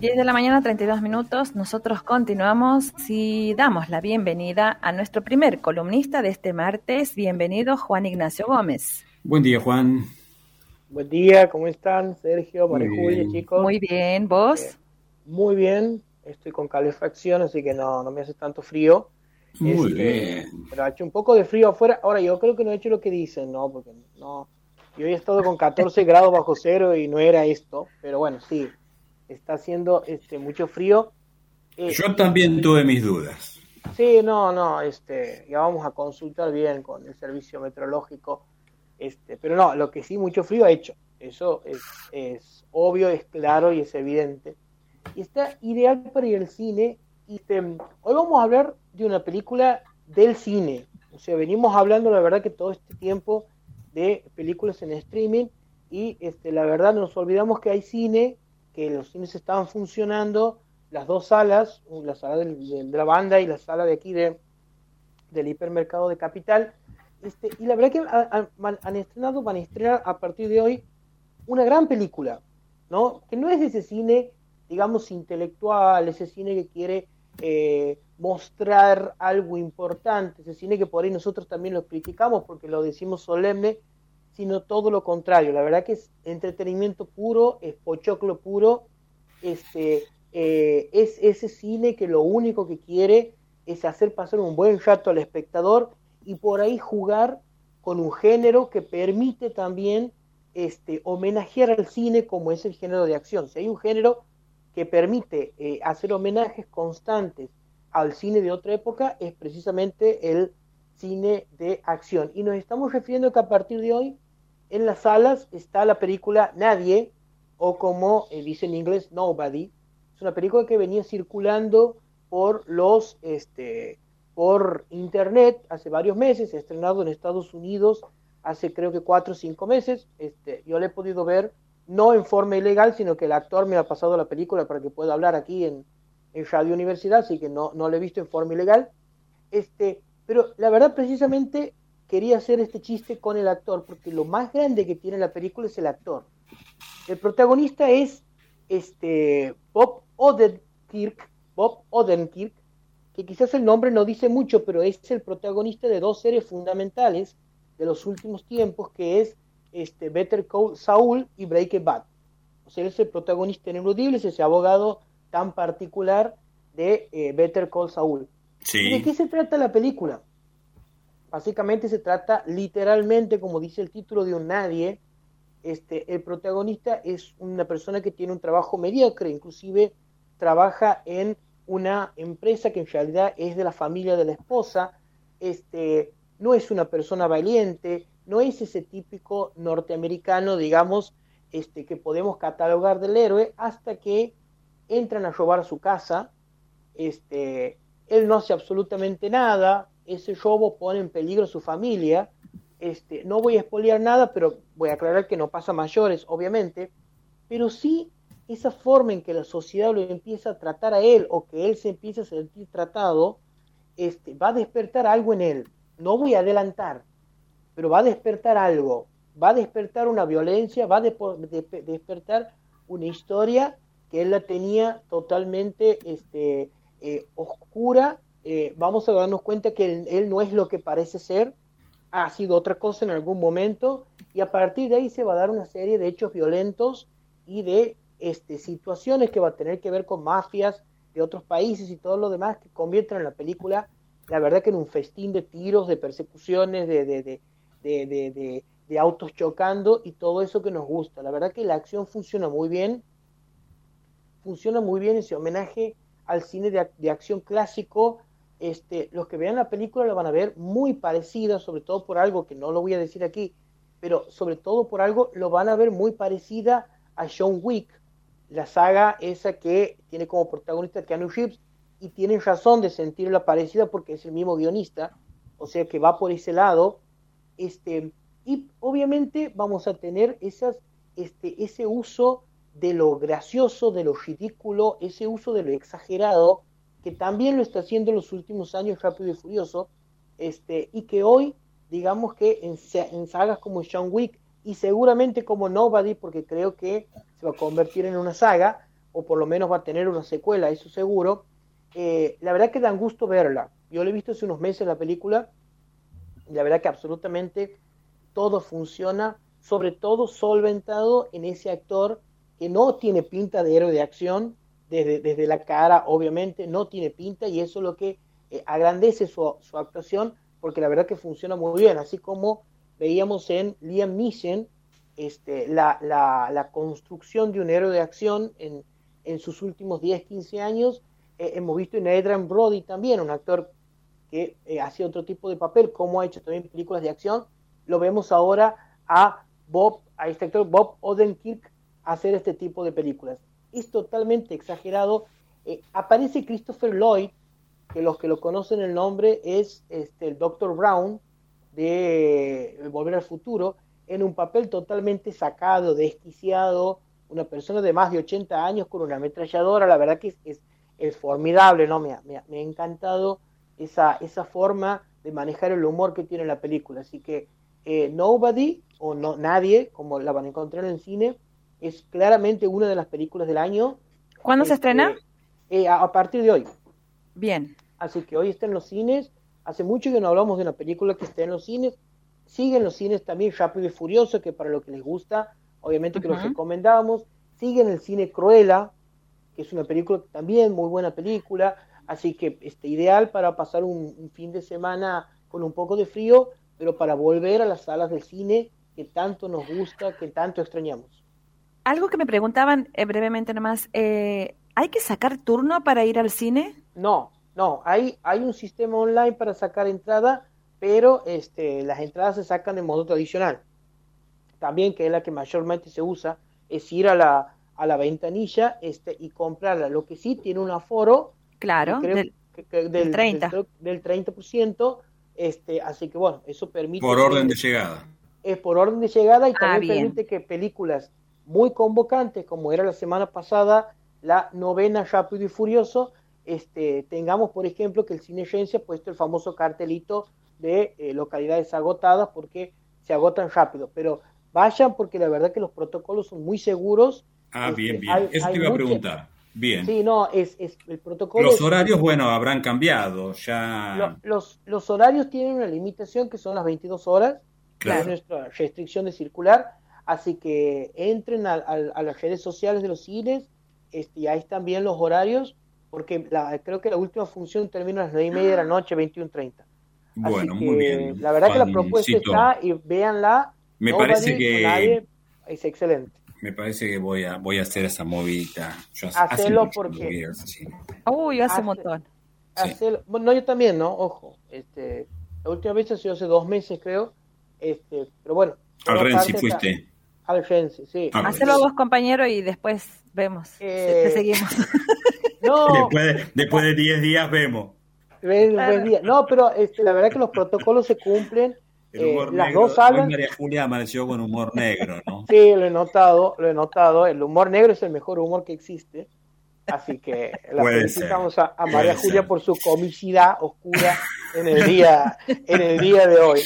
10 de la mañana, 32 minutos. Nosotros continuamos. Si damos la bienvenida a nuestro primer columnista de este martes. Bienvenido, Juan Ignacio Gómez. Buen día, Juan. Buen día, ¿cómo están? Sergio, María Julia, chicos. Muy bien, ¿vos? Eh, muy bien. Estoy con calefacción, así que no, no me hace tanto frío. Muy este, bien. Pero ha hecho un poco de frío afuera. Ahora, yo creo que no he hecho lo que dicen, ¿no? Porque no. Yo he estado con 14 grados bajo cero y no era esto. Pero bueno, sí, está haciendo este, mucho frío. Eh, Yo también tuve mis dudas. Sí, no, no, este, ya vamos a consultar bien con el servicio meteorológico, este, pero no, lo que sí mucho frío ha hecho, eso es, es obvio, es claro y es evidente. Y está ideal para ir al cine. Y este, hoy vamos a hablar de una película del cine. O sea, venimos hablando, la verdad, que todo este tiempo de películas en streaming y este, la verdad nos olvidamos que hay cine que los cines estaban funcionando, las dos salas, la sala de, la banda y la sala de aquí de, del hipermercado de Capital, este, y la verdad que han, estrenado, van a estrenar a partir de hoy una gran película, ¿no? Que no es ese cine, digamos, intelectual, ese cine que quiere eh, mostrar algo importante, ese cine que por ahí nosotros también lo criticamos porque lo decimos solemne, sino todo lo contrario. La verdad que es entretenimiento puro, es pochoclo puro, este, eh, es ese cine que lo único que quiere es hacer pasar un buen rato al espectador y por ahí jugar con un género que permite también este, homenajear al cine como es el género de acción. Si hay un género que permite eh, hacer homenajes constantes al cine de otra época, es precisamente el cine de acción. Y nos estamos refiriendo que a partir de hoy en las salas está la película Nadie, o como eh, dice en inglés, Nobody. Es una película que venía circulando por los este por internet hace varios meses, estrenado en Estados Unidos hace creo que cuatro o cinco meses. Este, yo la he podido ver no en forma ilegal, sino que el actor me ha pasado la película para que pueda hablar aquí en, en Radio Universidad, así que no, no la he visto en forma ilegal. Este, pero la verdad, precisamente, quería hacer este chiste con el actor, porque lo más grande que tiene la película es el actor. El protagonista es este Bob Odenkirk, Bob Odenkirk, que quizás el nombre no dice mucho, pero es el protagonista de dos series fundamentales de los últimos tiempos, que es este Better Call Saul y Breaking Bad. O sea, es el protagonista ineludible, es ese abogado tan particular de eh, Better Call Saul. Sí. ¿De qué se trata la película? Básicamente se trata literalmente, como dice el título, de un nadie. Este, el protagonista es una persona que tiene un trabajo mediocre, inclusive trabaja en una empresa que en realidad es de la familia de la esposa, este, no es una persona valiente, no es ese típico norteamericano, digamos, este, que podemos catalogar del héroe, hasta que entran a robar su casa, este, él no hace absolutamente nada, ese robo pone en peligro a su familia. Este, no voy a expoliar nada, pero voy a aclarar que no pasa mayores, obviamente, pero sí esa forma en que la sociedad lo empieza a tratar a él o que él se empieza a sentir tratado, este, va a despertar algo en él. No voy a adelantar, pero va a despertar algo, va a despertar una violencia, va a despertar una historia que él la tenía totalmente este, eh, oscura eh, vamos a darnos cuenta que él, no es lo que parece ser, ha sido otra cosa en algún momento, y a partir de ahí se va a dar una serie de hechos violentos y de este, situaciones que va a tener que ver con mafias de otros países y todo lo demás que convierten en la película, la verdad que en un festín de tiros, de persecuciones, de, de, de, de autos chocando y todo eso que nos gusta. La verdad que la acción funciona muy bien, funciona muy bien ese homenaje al cine de, acción clásico este, los que vean la película la van a ver muy parecida, sobre todo por algo que no lo voy a decir aquí, pero sobre todo por algo lo van a ver muy parecida a John Wick, la saga esa que tiene como protagonista Keanu Reeves y tienen razón de sentirla parecida porque es el mismo guionista, o sea que va por ese lado, este, y obviamente vamos a tener esas, este, ese uso de lo gracioso, de lo ridículo, ese uso de lo exagerado, que también lo está haciendo en los últimos años Rápido y Furioso, este, y que hoy, digamos que en, sagas como John Wick y seguramente como Nobody, porque creo que se va a convertir en una saga, o por lo menos va a tener una secuela, eso seguro. Eh, la verdad que dan gusto verla. Yo la he visto hace unos meses la película, y la verdad que absolutamente todo funciona, sobre todo solventado en ese actor que no tiene pinta de héroe de acción, desde, desde la cara, obviamente, no tiene pinta, y eso es lo que eh, agrandece su, su, actuación, porque la verdad que funciona muy bien, así como veíamos en Liam Neeson, este, la, la, construcción de un héroe de acción en, en sus últimos 10, 15 años, eh, hemos visto en Adrian Brody también, un actor que eh, hacía otro tipo de papel, como ha hecho también películas de acción, lo vemos ahora a Bob, a este actor Bob Odenkirk hacer este tipo de películas. Es totalmente exagerado. Eh, aparece Christopher Lloyd, que los que lo conocen el nombre es este, el Dr. Brown de Volver al Futuro, en un papel totalmente sacado, desquiciado, una persona de más de 80 años con una ametralladora, la verdad que es, es, formidable, ¿no? Me, me, me, ha encantado esa, esa forma de manejar el humor que tiene la película. Así que eh, Nobody, o no, Nadie, como la van a encontrar en el cine, es claramente una de las películas del año. ¿Cuándo este, se estrena? Eh, a, a, partir de hoy. Bien. Así que hoy está en los cines. Hace mucho que no hablamos de una película que esté en los cines. Sigue en los cines también Rápido y Furioso, que para lo que les gusta, obviamente que uh -huh. los recomendamos. Sigue en el cine Cruella, que es una película también muy buena película. Así que este, ideal para pasar un, un fin de semana con un poco de frío, pero para volver a las salas de cine que tanto nos gusta, que tanto extrañamos. Algo que me preguntaban eh, brevemente nomás, eh, ¿hay que sacar turno para ir al cine? No, no, hay, hay un sistema online para sacar entrada, pero este, las entradas se sacan de modo tradicional. También, que es la que mayormente se usa, es ir a la, a la ventanilla este, y comprarla. Lo que sí tiene un aforo, claro, creo del, que, que del, del 30%. Del, del 30%, este, así que bueno, eso permite... Por orden de llegada. Es por orden de llegada y Ah, también bien. permite que películas muy convocantes, como era la semana pasada, la novena Rápido y Furioso, este, tengamos, por ejemplo, que el Cine ha puesto el famoso cartelito de eh, localidades agotadas porque se agotan rápido. Pero vayan porque la verdad que los protocolos son muy seguros. Ah, Este, bien, bien. hay- Eso hay te iba a preguntar. Bien. Sí, no, es, es el protocolo. Los es- horarios, bueno, habrán cambiado. Ya. lo- los, los horarios tienen una limitación que son las 22 horas, que Claro. es nuestra restricción de circular, así que entren a, a- a las redes sociales de los cines, este, y ahí están bien los horarios, porque la, creo que la última función termina a las 9 y media de la noche, 21.30. Bueno, Así muy bien. La verdad que la propuesta está y véanla. Me Nobody parece que- nadie, es excelente. Me parece que voy a, voy a hacer esa movida. Yo hace- hace Hacelo que porque-. Uy, hace Hace- un montón. Sí. Hacerlo- bueno, no, yo también, ¿no? Ojo, este, la última vez ha sido hace dos meses, creo. Este, pero bueno. Al Renzi fuiste. Está- Al Renzi, sí. Ah, Hacelo vos, compañero, y después vemos. Eh, Te seguimos. No, Después, de- después de 10 días vemos. Claro. no, pero este, la verdad que los protocolos se cumplen. El Eh, humor las negro. dos hablan. Hoy María Julia amaneció con humor negro, ¿no? Sí, lo he notado, lo he notado. El humor negro es el mejor humor que existe. Así que la Puede felicitamos a, a María Julia ser. por su comicidad oscura en el día, en el día de hoy.